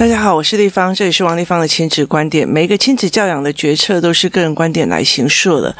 大家好，我是立芳，这里是王立芳的亲子观点。每一个亲子教养的决策都是个人观点来形塑的。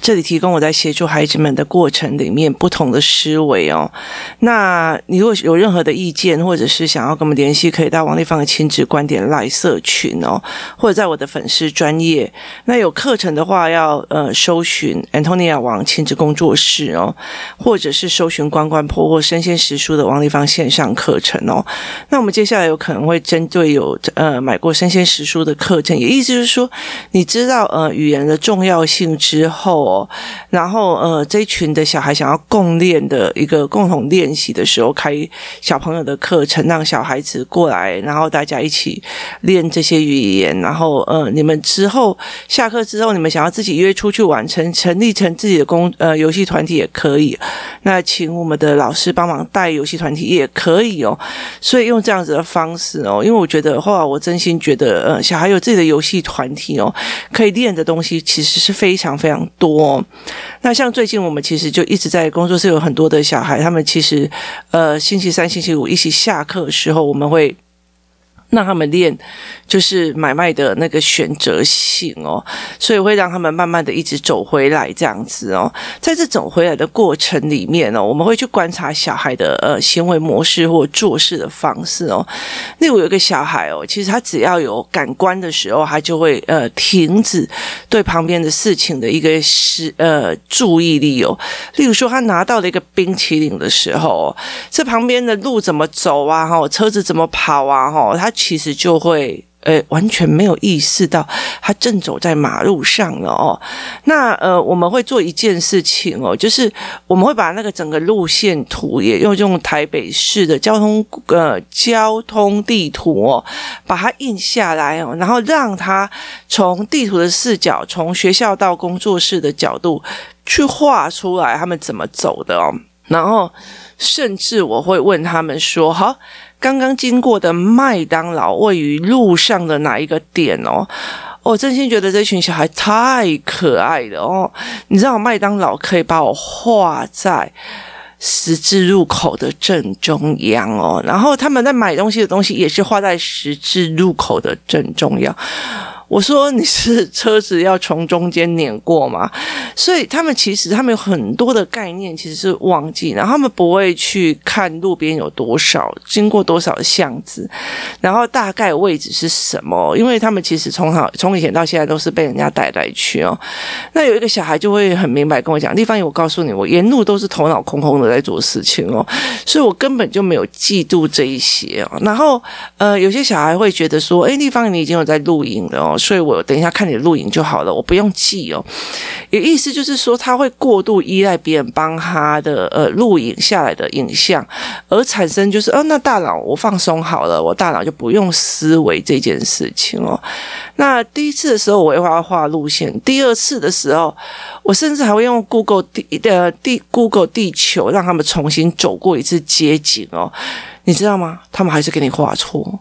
这里提供我在协助孩子们的过程里面不同的思维哦。那你如果有任何的意见，或者是想要跟我们联系，可以到王立芳的亲子观点来社群哦，或者在我的粉丝专业。那有课程的话要，呃搜寻 Antonia 王亲子工作室哦，或者是搜寻关关破或生鲜时书的王立芳线上课程哦。那我们接下来有可能会针对。会有呃买过生鲜时书的课程，也意思是说，你知道呃语言的重要性之后哦，然后呃这一群的小孩想要共练的一个共同练习的时候，开小朋友的课程，让小孩子过来，然后大家一起练这些语言，然后呃你们之后下课之后，你们想要自己约出去完成，成立成自己的工呃游戏团体也可以，那请我们的老师帮忙带游戏团体也可以哦，所以用这样子的方式哦，因为我。觉得话，我真心觉得，呃，小孩有自己的游戏团体哦，可以练的东西其实是非常非常多。那像最近我们其实就一直在工作室有很多的小孩，他们其实呃星期三、星期五一起下课的时候，我们会。让他们练，就是买卖的那个选择性哦，所以会让他们慢慢的一直走回来这样子哦。在这走回来的过程里面呢，我们会去观察小孩的呃行为模式或做事的方式哦。例如有一个小孩哦，其实他只要有感官的时候，他就会呃停止对旁边的事情的一个是呃注意力哦。例如说，他拿到了一个冰淇淋的时候，这旁边的路怎么走啊？哈，车子怎么跑啊？哈，他。其实就会，呃，完全没有意识到他正走在马路上了哦。那呃，我们会做一件事情哦，就是我们会把那个整个路线图也用用台北市的交通呃交通地图哦，把它印下来哦，然后让他从地图的视角，从学校到工作室的角度去画出来他们怎么走的哦。然后甚至我会问他们说：“好。”刚刚经过的麦当劳位于路上的哪一个点哦？我真心觉得这群小孩太可爱了哦！你知道麦当劳可以把我画在十字路口的正中央哦，然后他们在买东西的东西也是画在十字路口的正中央。我说你是车子要从中间碾过吗？所以他们其实他们有很多的概念其实是忘记，然后他们不会去看路边有多少经过多少巷子，然后大概位置是什么？因为他们其实从好从以前到现在都是被人家带来去哦。那有一个小孩就会很明白跟我讲，丽芳姨，我告诉你，我沿路都是头脑空空的在做事情哦，所以我根本就没有记住这一些哦。然后呃，有些小孩会觉得说，诶，丽芳姨，你已经有在录影了哦。所以我等一下看你的录影就好了，我不用记哦。也意思就是说，他会过度依赖别人帮他的呃录影下来的影像，而产生就是，哦，那大脑我放松好了，我大脑就不用思维这件事情哦。那第一次的时候，我会画画路线；第二次的时候，我甚至还会用 Google 地呃地 Google 地球让他们重新走过一次街景哦。你知道吗？他们还是给你画错。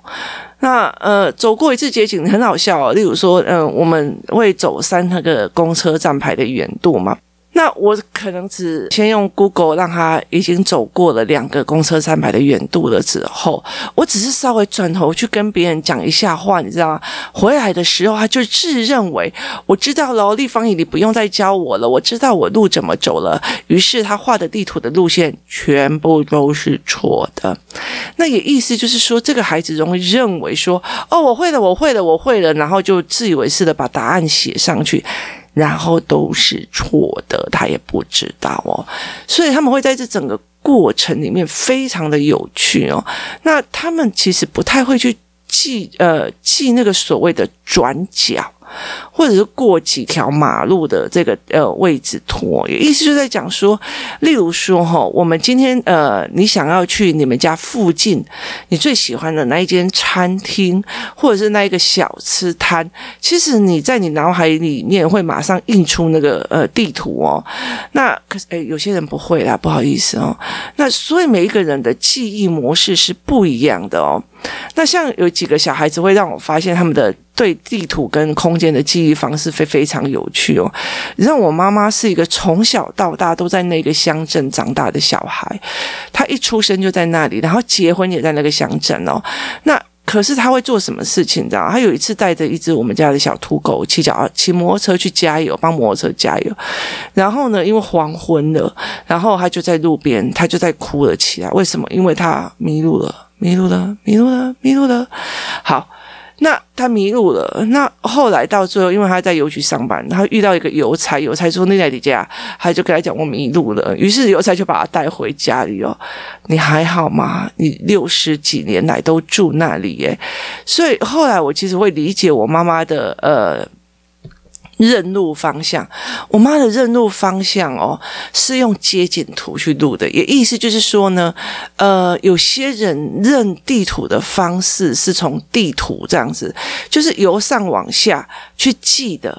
那呃，走过一次街景很好笑哦。例如说，嗯、我们会走三那个公车站牌的远度嘛。那我可能只先用 Google 让他已经走过了两个公车站牌的远度了之后，我只是稍微转头去跟别人讲一下话，你知道吗？回来的时候他就自认为我知道了，丽芳姨你不用再教我了，我知道我路怎么走了。于是他画的地图的路线全部都是错的。那也意思就是说，这个孩子容易认为说，哦，我会了，我会了，我会了，然后就自以为是的把答案写上去。然后都是错的，他也不知道哦，所以他们会在这整个过程里面非常的有趣哦。那他们其实不太会去记，呃，记那个所谓的转角。或者是过几条马路的这个呃位置图，意思就在讲说，例如说哈，我们今天呃，你想要去你们家附近你最喜欢的那一间餐厅，或者是那一个小吃摊，其实你在你脑海里面会马上印出那个呃地图哦。那可是诶，有些人不会啦，不好意思哦。那所以每一个人的记忆模式是不一样的哦。那像有几个小孩子会让我发现他们的对地图跟空间的记忆方式会非常有趣哦。你知道我妈妈是一个从小到大都在那个乡镇长大的小孩，她一出生就在那里，然后结婚也在那个乡镇哦。那可是他会做什么事情？你知道？他有一次带着一只我们家的小土狗骑脚骑摩托车去加油，帮摩托车加油。然后呢，因为黄昏了，然后他就在路边，他就在哭了起来。为什么？因为他迷路了，迷路了，迷路了，迷路了。好。那他迷路了。那后来到最后，因为他在邮局上班，他遇到一个邮差，邮差说：“那在你家？”他就跟他讲：“我迷路了。”于是邮差就把他带回家里哦。你还好吗？你六十几年来都住那里耶。所以后来我其实会理解我妈妈的呃。认路方向，我妈的认路方向哦，是用街景图去录的，也意思就是说呢，呃，有些人认地图的方式是从地图这样子，就是由上往下去记的；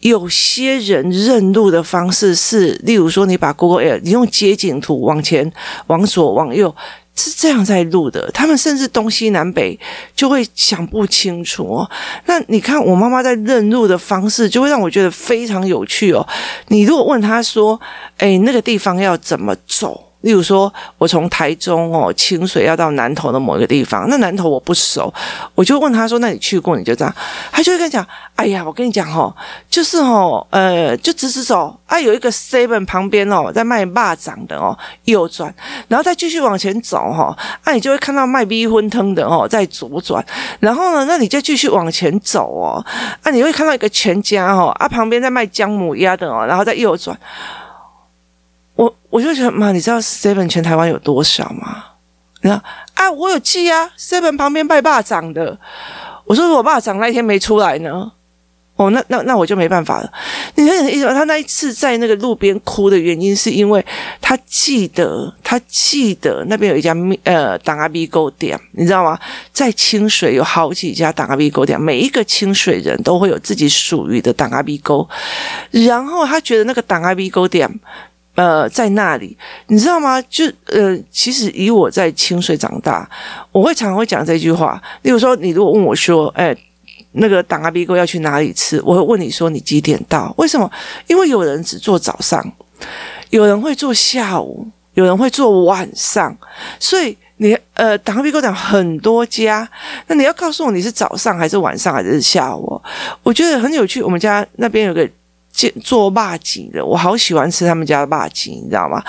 有些人认路的方式是，例如说，你把 Google Air，你用街景图往前、往左、往右。是这样在录的，他们甚至东西南北就会想不清楚哦。那你看我妈妈在认路的方式，就会让我觉得非常有趣哦。你如果问她说：“哎，那个地方要怎么走？”例如说，我从台中哦清水要到南投的某一个地方，那南投我不熟，我就问他说：“那你去过？”你就这样，他就会跟你讲：“哎呀，我跟你讲哦，就是哦，呃，就直直走啊，有一个 seven 旁边哦，在卖蚂蚱的哦，右转，然后再继续往前走哈，啊，你就会看到卖逼婚汤的哦，在左转，然后呢，那你就继续往前走哦，啊，你会看到一个全家哦，啊，旁边在卖姜母鸭的哦，然后再右转。”我我就觉得妈，你知道 Seven 全台湾有多少吗？你知道啊，我有记啊，Seven 旁边拜霸长的。我说我霸长那一天没出来呢，哦，那那那我就没办法了。你很意思，他那一次在那个路边哭的原因，是因为他记得，他记得那边有一家呃档仔米糕店，你知道吗？在清水有好几家档仔米糕店，每一个清水人都会有自己属于的档仔米糕，然后他觉得那个档仔米糕店。呃，在那里，你知道吗？就呃，其实以我在清水长大，我会常常会讲这句话。例如说，你如果问我说，哎，那个档仔米糕要去哪里吃？我会问你说，你几点到？为什么？因为有人只做早上，有人会做下午，有人会做晚上，所以你呃，档仔米糕讲很多家，那你要告诉我你是早上还是晚上还是下午？我觉得很有趣。我们家那边有个。做麻糬的，我好喜欢吃他们家的麻糬，你知道吗？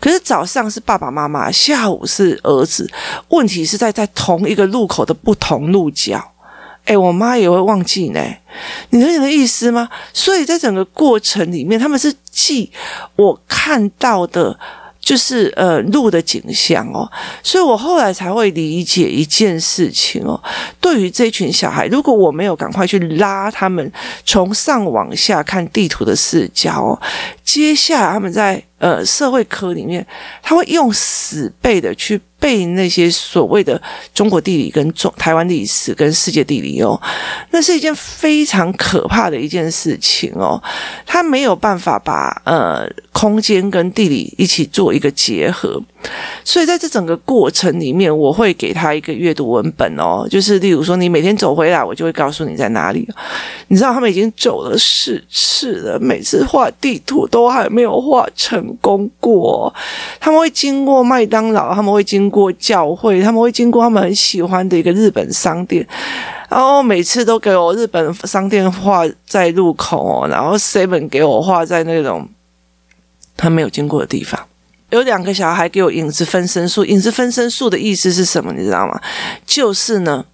可是早上是爸爸妈妈，下午是儿子。问题是在在同一个路口的不同路角，哎，我妈也会忘记呢。你懂你的意思吗？所以在整个过程里面，他们是记我看到的。就是呃路的景象哦，所以我后来才会理解一件事情哦。对于这群小孩，如果我没有赶快去拉他们从上往下看地图的视角哦，接下来他们在呃社会科里面，他会用死背的去。背那些所谓的中国地理跟中台湾历史跟世界地理哦，那是一件非常可怕的一件事情哦。他没有办法把呃空间跟地理一起做一个结合，所以在这整个过程里面，我会给他一个阅读文本哦，就是例如说你每天走回来，我就会告诉你在哪里。你知道他们已经走了四次了，每次画地图都还没有画成功过。他们会经过麦当劳，他们会经。过教会，他们会经过他们很喜欢的一个日本商店，然后每次都给我日本商店画在路口，然后 seven 给我画在那种他没有经过的地方。有两个小孩给我影子分身术，影子分身术的意思是什么？你知道吗？就是呢。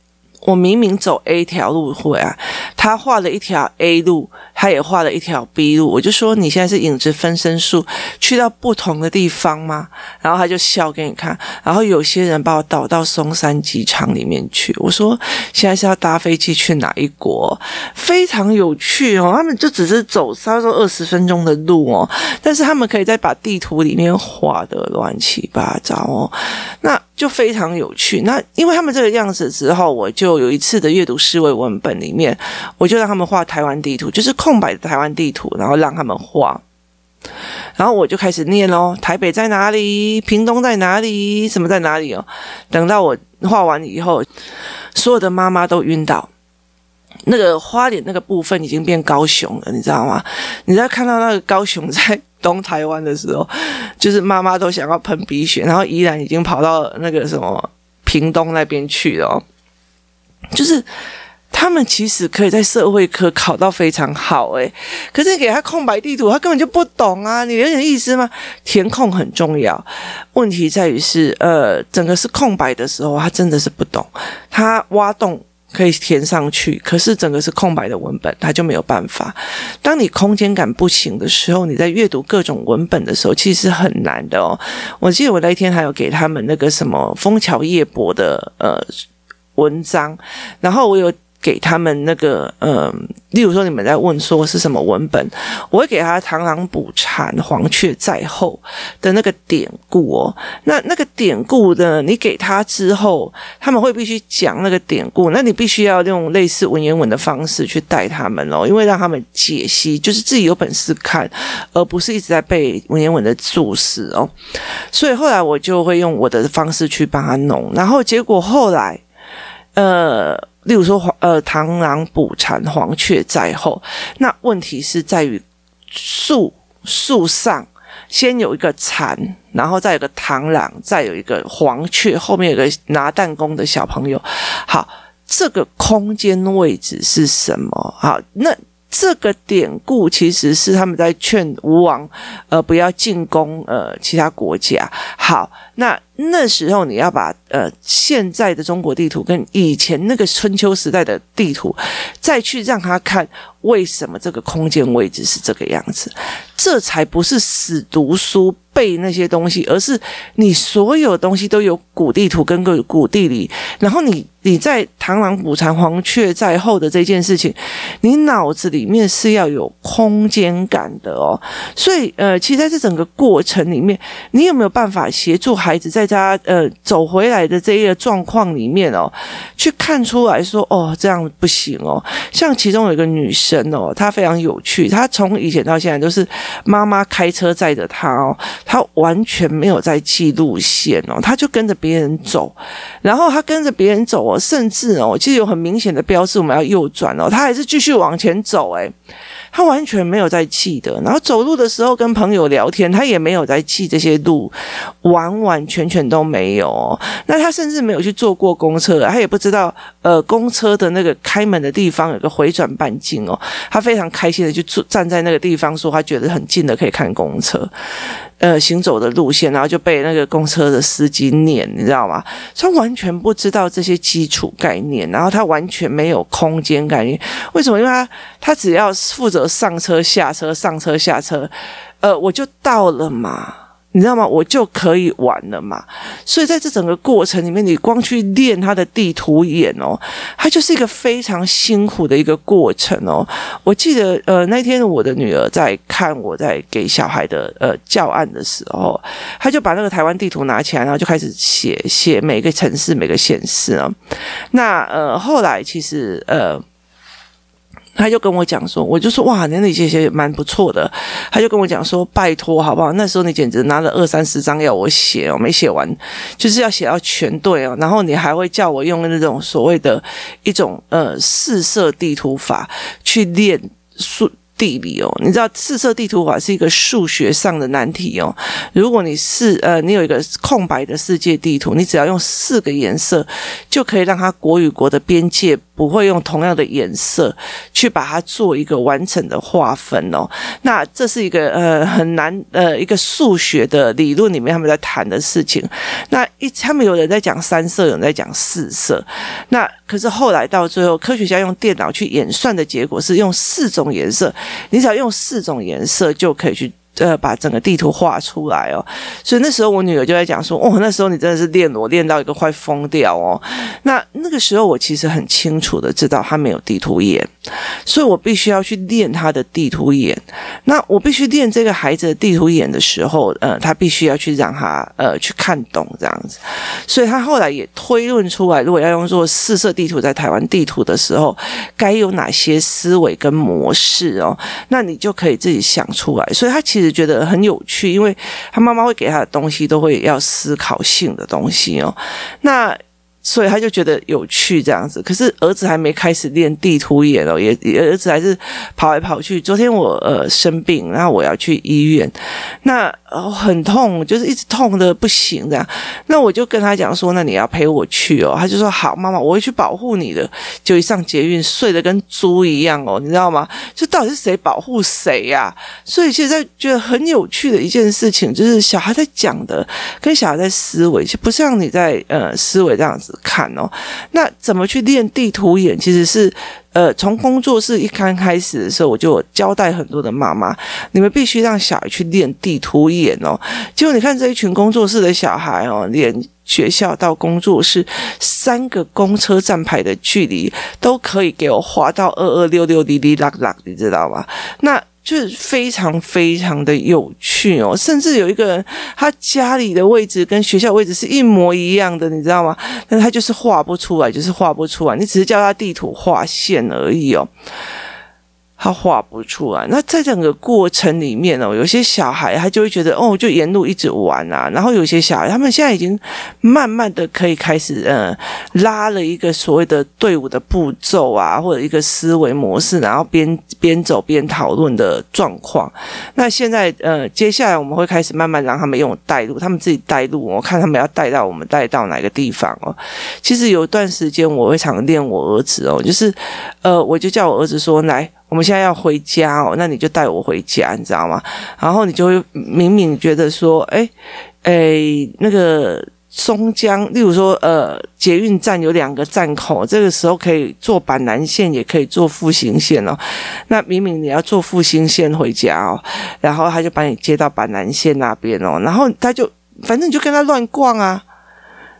我明明走 A 条路回来，他画了一条 A 路，他也画了一条 B 路。我就说，你现在是影子分身术，去到不同的地方吗？然后他就笑给你看。然后有些人把我导到松山机场里面去。我说，现在是要搭飞机去哪一国？非常有趣哦。他们就只是走差不多二十分钟的路哦，但是他们可以再把地图里面画的乱七八糟哦。那。就非常有趣。那因为他们这个样子之后，我就有一次的阅读思维文本里面，我就让他们画台湾地图，就是空白的台湾地图，然后让他们画。然后我就开始念喽：台北在哪里？屏东在哪里？什么在哪里哦？等到我画完以后，所有的妈妈都晕倒。那个花脸那个部分已经变高雄了，你知道吗？你在看到那个高雄在。东台湾的时候，就是妈妈都想要喷鼻血，然后依然已经跑到那个什么屏东那边去了。就是。他们其实可以在社会科考到非常好，诶，可是你给他空白地图，他根本就不懂啊！你有点意思吗？填空很重要，问题在于是，呃，整个是空白的时候，他真的是不懂。他挖洞可以填上去，可是整个是空白的文本，他就没有办法。当你空间感不行的时候，你在阅读各种文本的时候，其实是很难的哦。我记得我那一天还有给他们那个什么枫桥夜泊的呃文章，然后我有。给他们那个，嗯、例如说你们在问说是什么文本，我会给他螳螂捕蝉，黄雀在后的那个典故哦。那那个典故呢，你给他之后，他们会必须讲那个典故，那你必须要用类似文言文的方式去带他们哦，因为让他们解析，就是自己有本事看，而不是一直在背文言文的注释哦。所以后来我就会用我的方式去帮他弄，然后结果后来，呃。例如说，呃，螳螂捕蝉，黄雀在后。那问题是在于树树上先有一个蝉，然后再有个螳螂，再有一个黄雀，后面有个拿弹弓的小朋友。好，这个空间位置是什么？好，那。这个典故其实是他们在劝吴王，呃，不要进攻呃其他国家。好，那那时候你要把呃现在的中国地图跟以前那个春秋时代的地图，再去让他看为什么这个空间位置是这个样子，这才不是死读书。背那些东西，而是你所有东西都有古地图跟个古地理，然后你你在螳螂捕蝉，黄雀在后的这件事情，你脑子里面是要有空间感的哦。所以呃，其实在这整个过程里面，你有没有办法协助孩子在他呃走回来的这一个状况里面哦，去看出来说哦这样不行哦。像其中有一个女生哦，她非常有趣，她从以前到现在都是妈妈开车载着她哦。她完全没有在记路线哦，她就跟着别人走，然后她跟着别人走哦，甚至哦，其实有很明显的标志，我们要右转哦，它还是继续往前走，诶。他完全没有在记的，然后走路的时候跟朋友聊天，他也没有在记这些路，完完全全都没有。那他甚至没有去坐过公车，他也不知道呃公车的那个开门的地方有个回转半径哦。他非常开心的就坐站在那个地方，说他觉得很近的可以看公车，呃行走的路线，然后就被那个公车的司机撵，你知道吗？他完全不知道这些基础概念，然后他完全没有空间概念。为什么？因为他他只要负责。上车下车，上车下车，呃，我就到了嘛，你知道吗？我就可以玩了嘛。所以在这整个过程里面，你光去练他的地图眼哦，它就是一个非常辛苦的一个过程哦。我记得呃那天我的女儿在看我在给小孩的呃教案的时候，她就把那个台湾地图拿起来，然后就开始写写每个城市每个县市啊。那呃后来其实呃。他就跟我讲说，我就说哇，你那些写蛮不错的。他就跟我讲说，拜托好不好？那时候你简直拿了二三十张要我写哦，没写完，就是要写到全对哦。然后你还会叫我用那种所谓的一种呃四色地图法去练数。地理哦，你知道四色地图法是一个数学上的难题哦。如果你是呃，你有一个空白的世界地图，你只要用四个颜色，就可以让它国与国的边界不会用同样的颜色去把它做一个完整的划分哦。那这是一个呃很难呃一个数学的理论里面他们在谈的事情。那一他们有人在讲三色，有人在讲四色。那可是后来到最后，科学家用电脑去演算的结果是用四种颜色。你只要用四种颜色就可以去呃把整个地图画出来哦，所以那时候我女儿就在讲说，哦，那时候你真的是练我练到一个快疯掉哦。那那个时候我其实很清楚的知道她没有地图眼，所以我必须要去练她的地图眼。那我必须练这个孩子的地图眼的时候，呃，他必须要去让他呃去看懂这样子。所以他后来也推论出来，如果要用做四色地图在台湾地图的时候，该有哪些思维跟模式哦。那你就可以自己想出来，所以他其实觉得很有趣，因为他妈妈会给他的东西都会要思考性的东西哦。那所以他就觉得有趣这样子，可是儿子还没开始练地图眼哦，也也儿子还是跑来跑去。昨天我呃生病，然后我要去医院，那哦很痛，就是一直痛的不行这样。那我就跟他讲说，那你要陪我去哦。他就说好，妈妈，我会去保护你的。就一上捷运睡得跟猪一样哦，你知道吗？就到底是谁保护谁呀？所以现在觉得很有趣的一件事情，就是小孩在讲的跟小孩在思维，就不像你在呃思维这样子。看哦，那怎么去练地图眼？其实是，呃，从工作室一刚开始的时候，我就交代很多的妈妈，你们必须让小孩去练地图眼哦。结果你看这一群工作室的小孩哦，连学校到工作室三个公车站牌的距离都可以给我划到二二六六滴滴啦啦，你知道吗？那。就是非常非常的有趣哦，甚至有一个人，他家里的位置跟学校位置是一模一样的，你知道吗？但他就是画不出来，就是画不出来，你只是叫他地图画线而已哦。他画不出来。那在整个过程里面哦，有些小孩他就会觉得哦，就沿路一直玩啊。然后有些小孩，他们现在已经慢慢的可以开始呃，拉了一个所谓的队伍的步骤啊，或者一个思维模式，然后边边走边讨论的状况。那现在呃，接下来我们会开始慢慢让他们用带路，他们自己带路。我看他们要带到我们带到哪个地方哦。其实有一段时间我会常练我儿子哦，就是呃，我就叫我儿子说来。我们现在要回家哦，那你就带我回家，你知道吗？然后你就会明明觉得说，哎哎，那个松江，例如说，呃，捷运站有两个站口，这个时候可以坐板南线，也可以坐复兴线哦。那明明你要坐复兴线回家哦，然后他就把你接到板南线那边哦，然后他就反正你就跟他乱逛啊，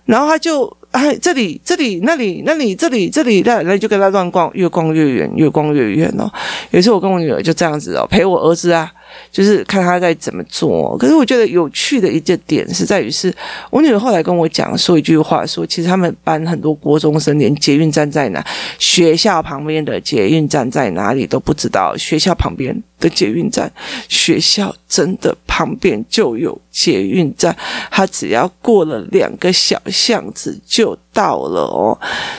然后他就。哎，这里、这里、那里、那里、这里、这里，那那就跟他乱逛，越逛越远，越逛越远哦。有一次我跟我女儿就这样子哦，陪我儿子啊。就是看他在怎么做，可是我觉得有趣的一个点是在于，是我女儿后来跟我讲说一句话，说其实他们班很多国中生连捷运站在哪、学校旁边的捷运站在哪里都不知道。学校旁边的捷运站，学校真的旁边就有捷运站，他只要过了两个小巷子就到了哦，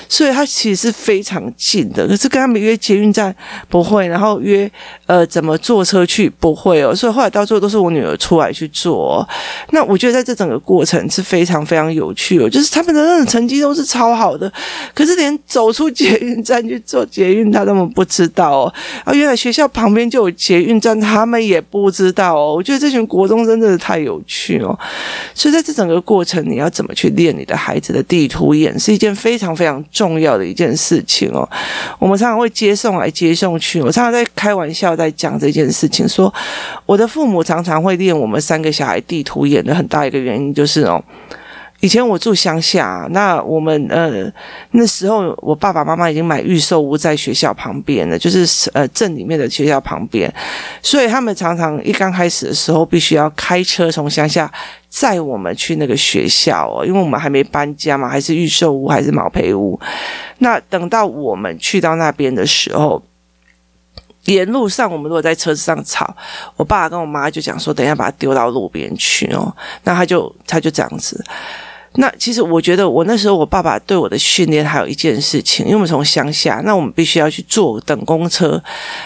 所以他其实是非常近的。可是跟他们约捷运站不会，然后约呃怎么坐车去不会。哦，所以后来到最后都是我女儿出来去做哦。那我觉得在这整个过程是非常非常有趣哦，就是他们的那种成绩都是超好的，可是连走出捷运站去做捷运，他都不知道哦。啊，原来学校旁边就有捷运站，他们也不知道哦。我觉得这群国中真的是太有趣哦。所以在这整个过程，你要怎么去练你的孩子的地图演，是一件非常非常重要的一件事情哦。我们常常会接送来接送去，我常常在开玩笑在讲这件事情，说。我的父母常常会练我们三个小孩地图演的很大一个原因就是哦，以前我住乡下，那我们呃那时候我爸爸妈妈已经买预售屋在学校旁边了，就是呃镇里面的学校旁边，所以他们常常一刚开始的时候必须要开车从乡下载我们去那个学校哦，因为我们还没搬家嘛，还是预售屋还是毛坯屋，那等到我们去到那边的时候。沿路上，我们如果在车子上吵，我爸跟我妈就讲说，等一下把他丢到路边去哦。那他就他就这样子。那其实我觉得，我那时候我爸爸对我的训练还有一件事情，因为我们从乡下，那我们必须要去坐等公车。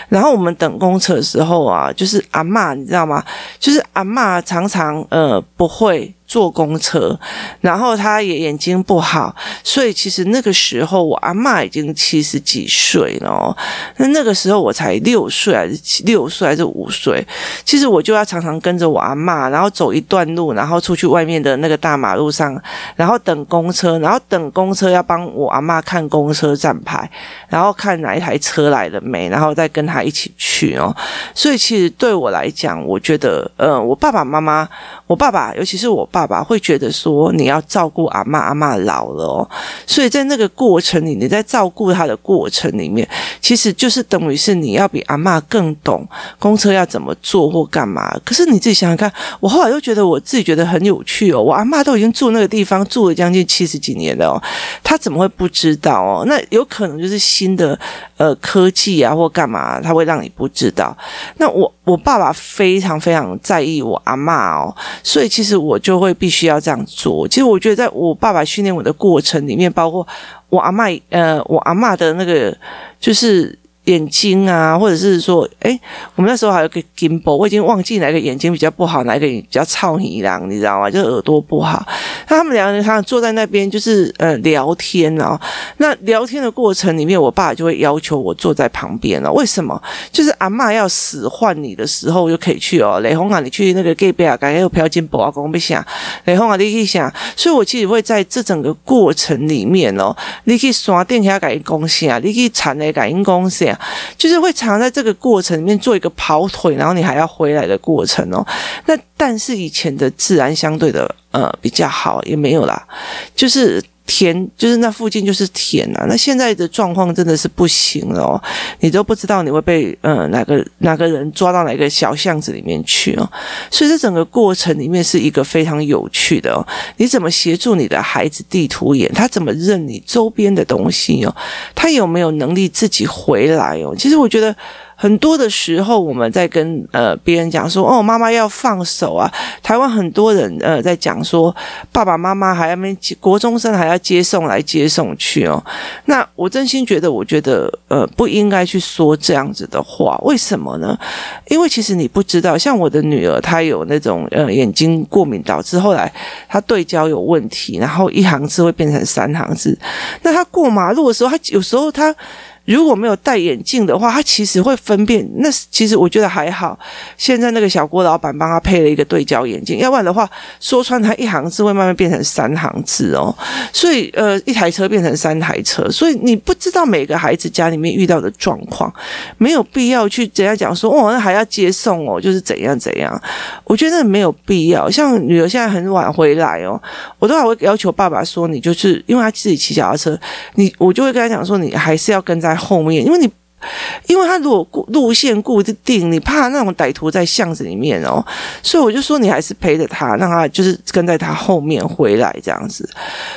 然后我们等公车的时候啊，就是阿嬷，你知道吗？就是阿嬷常常呃不会。坐公车，然后他也眼睛不好，所以其实那个时候我阿嬷已经七十几岁了。那那个时候我才六岁还是六岁还是五岁，其实我就要常常跟着我阿嬷，然后走一段路，然后出去外面的那个大马路上，然后等公车，然后等公车要帮我阿嬷看公车站牌，然后看哪一台车来了没，然后再跟他一起去哦。所以其实对我来讲，我觉得，呃，我爸爸妈妈，我爸爸，尤其是我爸。爸爸会觉得说，你要照顾阿嬷，阿嬷老了哦，所以在那个过程里，你在照顾他的过程里面，其实就是等于是你要比阿嬷更懂公车要怎么坐或干嘛。可是你自己想想看，我后来又觉得我自己觉得很有趣哦。我阿嬷都已经住那个地方住了将近七十几年了哦，他怎么会不知道哦？那有可能就是新的呃科技啊或干嘛，他会让你不知道。那我我爸爸非常非常在意我阿嬷哦，所以其实我就会必须要这样做。其实我觉得在我爸爸训练我的过程里面，包括我阿嬷呃我阿嬷的那个就是。眼睛啊，或者是说，诶，我们那时候还有个金箔，我已经忘记哪个眼睛比较不好，哪个比较臭耳郎，你知道吗？就耳朵不好。那他们两个人，他坐在那边，就是呃聊天哦。那聊天的过程里面，我爸就会要求我坐在旁边了。为什么？就是阿嬷要使唤你的时候，就可以去哦。雷红啊，你去那个隔壁啊，刚才有飘金箔啊，讲不响。雷红啊，你去想。所以我其实会在这整个过程里面哦，你去刷电下感应公司啊，你去产的感应公司啊。就是会常在这个过程里面做一个跑腿，然后你还要回来的过程哦。那但是以前的治安相对的呃比较好，也没有啦，就是。田就是那附近就是田啊，那现在的状况真的是不行了哦，你都不知道你会被呃哪个哪个人抓到哪个小巷子里面去哦，所以这整个过程里面是一个非常有趣的哦，你怎么协助你的孩子地图眼，他怎么认你周边的东西哦，他有没有能力自己回来哦？其实我觉得。很多的时候，我们在跟呃别人讲说，哦，妈妈要放手啊。台湾很多人呃在讲说，爸爸妈妈还要没国中生还要接送来接送去哦。那我真心觉得，我觉得呃不应该去说这样子的话。为什么呢？因为其实你不知道，像我的女儿，她有那种呃眼睛过敏，导致后来她对焦有问题，然后一行字会变成三行字。那她过马路的时候，她有时候她。如果没有戴眼镜的话，他其实会分辨。那其实我觉得还好。现在那个小郭老板帮他配了一个对焦眼镜，要不然的话，说穿他一行字会慢慢变成三行字哦。所以呃，一台车变成三台车。所以你不知道每个孩子家里面遇到的状况，没有必要去怎样讲说哦，那还要接送哦，就是怎样怎样。我觉得没有必要。像女儿现在很晚回来哦，我都还会要求爸爸说，你就是因为他自己骑脚踏车，你我就会跟他讲说，你还是要跟在。后面，因为你，因为他如果路线固定，你怕那种歹徒在巷子里面哦，所以我就说你还是陪着他，让他就是跟在他后面回来这样子。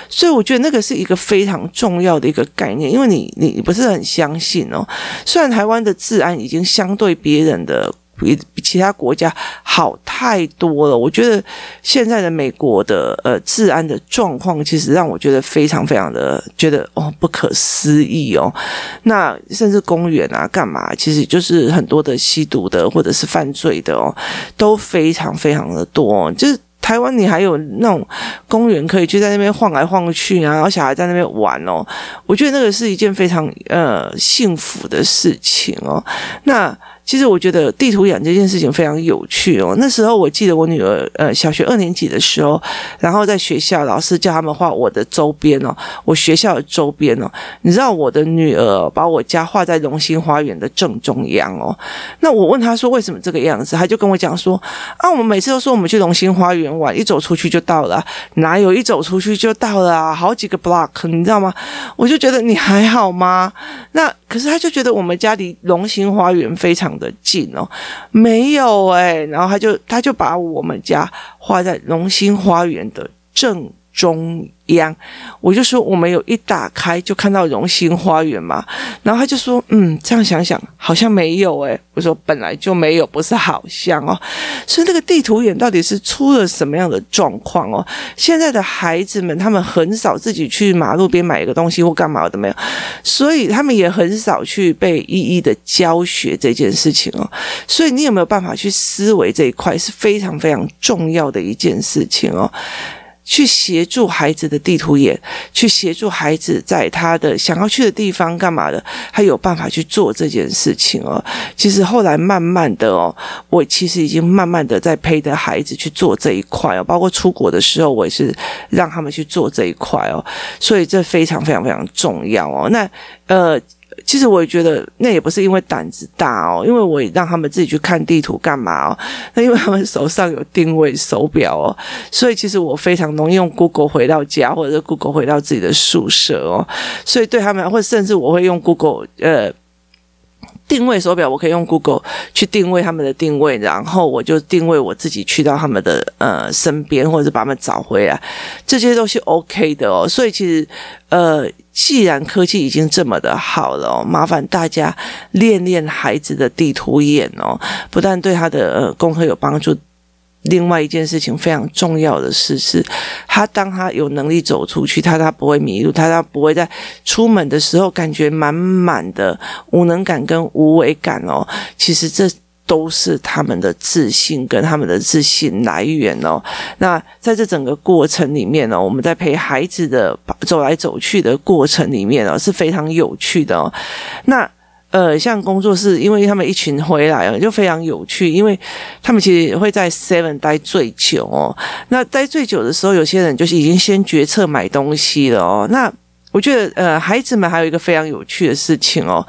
所以我觉得那个是一个非常重要的一个概念，因为你你不是很相信哦。虽然台湾的治安已经相对别人的。比比其他国家好太多了。我觉得现在的美国的呃治安的状况，其实让我觉得非常非常的觉得哦不可思议哦。那甚至公园啊干嘛，其实就是很多的吸毒的或者是犯罪的哦，都非常非常的多。就是台湾你还有那种公园可以去在那边晃来晃去啊，然后小孩在那边玩哦。我觉得那个是一件非常呃幸福的事情哦。那。其实我觉得地图养这件事情非常有趣哦。那时候我记得我女儿呃小学二年级的时候，然后在学校老师叫他们画我的周边哦，我学校的周边哦。你知道我的女儿把我家画在龙兴花园的正中央哦。那我问她说为什么这个样子，她就跟我讲说啊，我们每次都说我们去龙兴花园玩，一走出去就到了，哪有一走出去就到了啊？好几个 block，你知道吗？我就觉得你还好吗？那可是她就觉得我们家离龙兴花园非常的近哦，没有哎，然后他就他就把我们家画在龙兴花园的正中央，我就说我们有一打开就看到荣兴花园嘛，然后他就说嗯，这样想想好像没有诶。我说本来就没有，不是好像哦，所以那个地图眼到底是出了什么样的状况哦？现在的孩子们他们很少自己去马路边买一个东西或干嘛的没有，所以他们也很少去被一一的教学这件事情哦，所以你有没有办法去思维这一块是非常非常重要的一件事情哦。去协助孩子的地图眼，去协助孩子在他的想要去的地方干嘛的，他有办法去做这件事情哦。其实后来慢慢的哦，我其实已经慢慢的在陪着孩子去做这一块哦，包括出国的时候，我也是让他们去做这一块哦。所以这非常非常非常重要哦。那呃。其实我也觉得那也不是因为胆子大哦，因为我也让他们自己去看地图干嘛哦？那因为他们手上有定位手表哦，所以其实我非常容易用 Google 回到家，或者是 Google 回到自己的宿舍哦。所以对他们，或甚至我会用 Google 呃。定位手表，我可以用 Google 去定位他们的定位，然后我就定位我自己去到他们的呃身边，或者是把他们找回来，这些都是 OK 的哦。所以其实呃，既然科技已经这么的好了，麻烦大家练练孩子的地图眼哦，不但对他的呃功课有帮助。另外一件事情非常重要的事是，他当他有能力走出去，他他不会迷路，他他不会在出门的时候感觉满满的无能感跟无为感哦。其实这都是他们的自信跟他们的自信来源哦。那在这整个过程里面呢，我们在陪孩子的走来走去的过程里面哦，是非常有趣的哦。那。呃，像工作室，因为他们一群回来了，就非常有趣。因为他们其实会在 Seven 待最久哦。那待最久的时候，有些人就是已经先决策买东西了哦。那我觉得，呃，孩子们还有一个非常有趣的事情哦，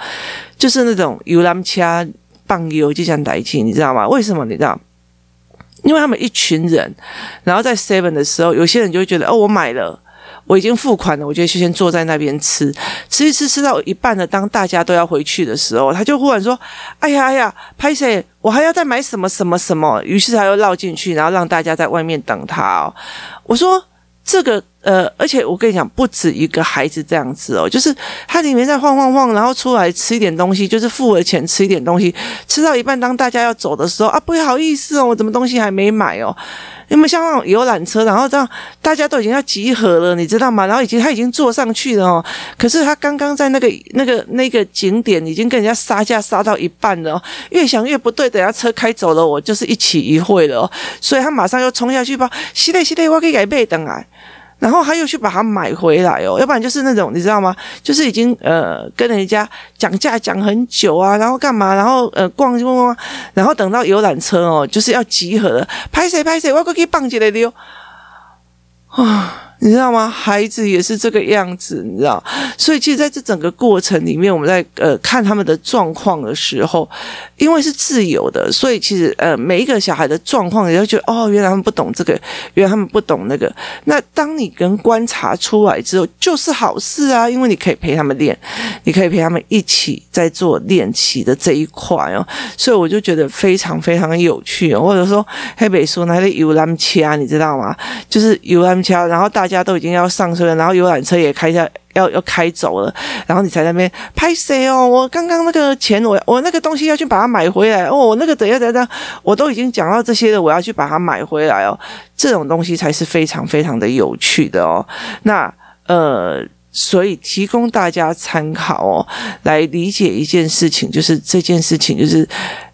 就是那种游览车棒游就像来进，你知道吗？为什么？你知道？因为他们一群人，然后在 Seven 的时候，有些人就会觉得，哦，我买了。我已经付款了，我就先坐在那边吃，吃一吃，吃到一半的。当大家都要回去的时候，他就忽然说：“哎呀哎呀，拍谢，我还要再买什么什么什么。”于是他又绕进去，然后让大家在外面等他哦。我说：“这个呃，而且我跟你讲，不止一个孩子这样子哦，就是他里面在晃晃晃，然后出来吃一点东西，就是付了钱吃一点东西，吃到一半，当大家要走的时候啊，不好意思哦，我怎么东西还没买哦。”有没有像那种游览车，然后这样大家都已经要集合了，你知道吗？然后已经他已经坐上去了哦，可是他刚刚在那个那个那个景点已经跟人家杀价杀到一半了，越想越不对，等下车开走了，我就是一起一会了哦，所以他马上又冲下去吧，系列系列，我可以改背等啊。然后他又去把它买回来哦，要不然就是那种你知道吗？就是已经呃跟人家讲价讲很久啊，然后干嘛？然后呃逛逛逛，然后等到游览车哦，就是要集合了，拍谁拍谁，我可以棒起来溜啊。你知道吗？孩子也是这个样子，你知道。所以其实在这整个过程里面，我们在呃看他们的状况的时候，因为是自由的，所以其实呃每一个小孩的状况，你要觉得哦，原来他们不懂这个，原来他们不懂那个。那当你跟观察出来之后，就是好事啊，因为你可以陪他们练，你可以陪他们一起在做练习的这一块哦。所以我就觉得非常非常有趣哦。或者说黑北说那个游览车，你知道吗？就是游览车，然后大家。家都已经要上车了，然后游览车也开下要要开走了，然后你才在那边拍谁哦？我刚刚那个钱，我我那个东西要去把它买回来哦。我那个怎样怎样，我都已经讲到这些了，我要去把它买回来哦。这种东西才是非常非常的有趣的哦。那呃，所以提供大家参考哦，来理解一件事情，就是这件事情就是。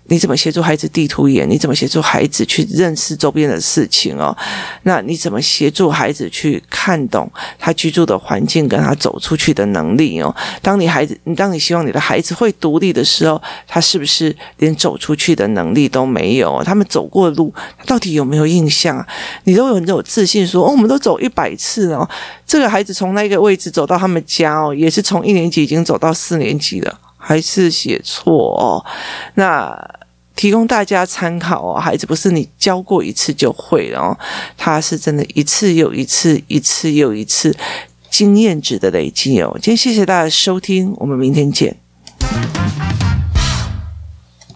你怎么协助孩子地图眼？你怎么协助孩子去认识周边的事情哦？那你怎么协助孩子去看懂他居住的环境，跟他走出去的能力哦？当你孩子，当你希望你的孩子会独立的时候，他是不是连走出去的能力都没有？他们走过的路，他到底有没有印象啊？你都有很有自信说哦，我们都走一百次哦。这个孩子从那个位置走到他们家哦，也是从一年级已经走到四年级了，还是写错哦？那。提供大家参考哦，孩子不是你教过一次就会哦，他是真的一次又一次，一次又一次经验值的累积哦。今天谢谢大家收听，我们明天见。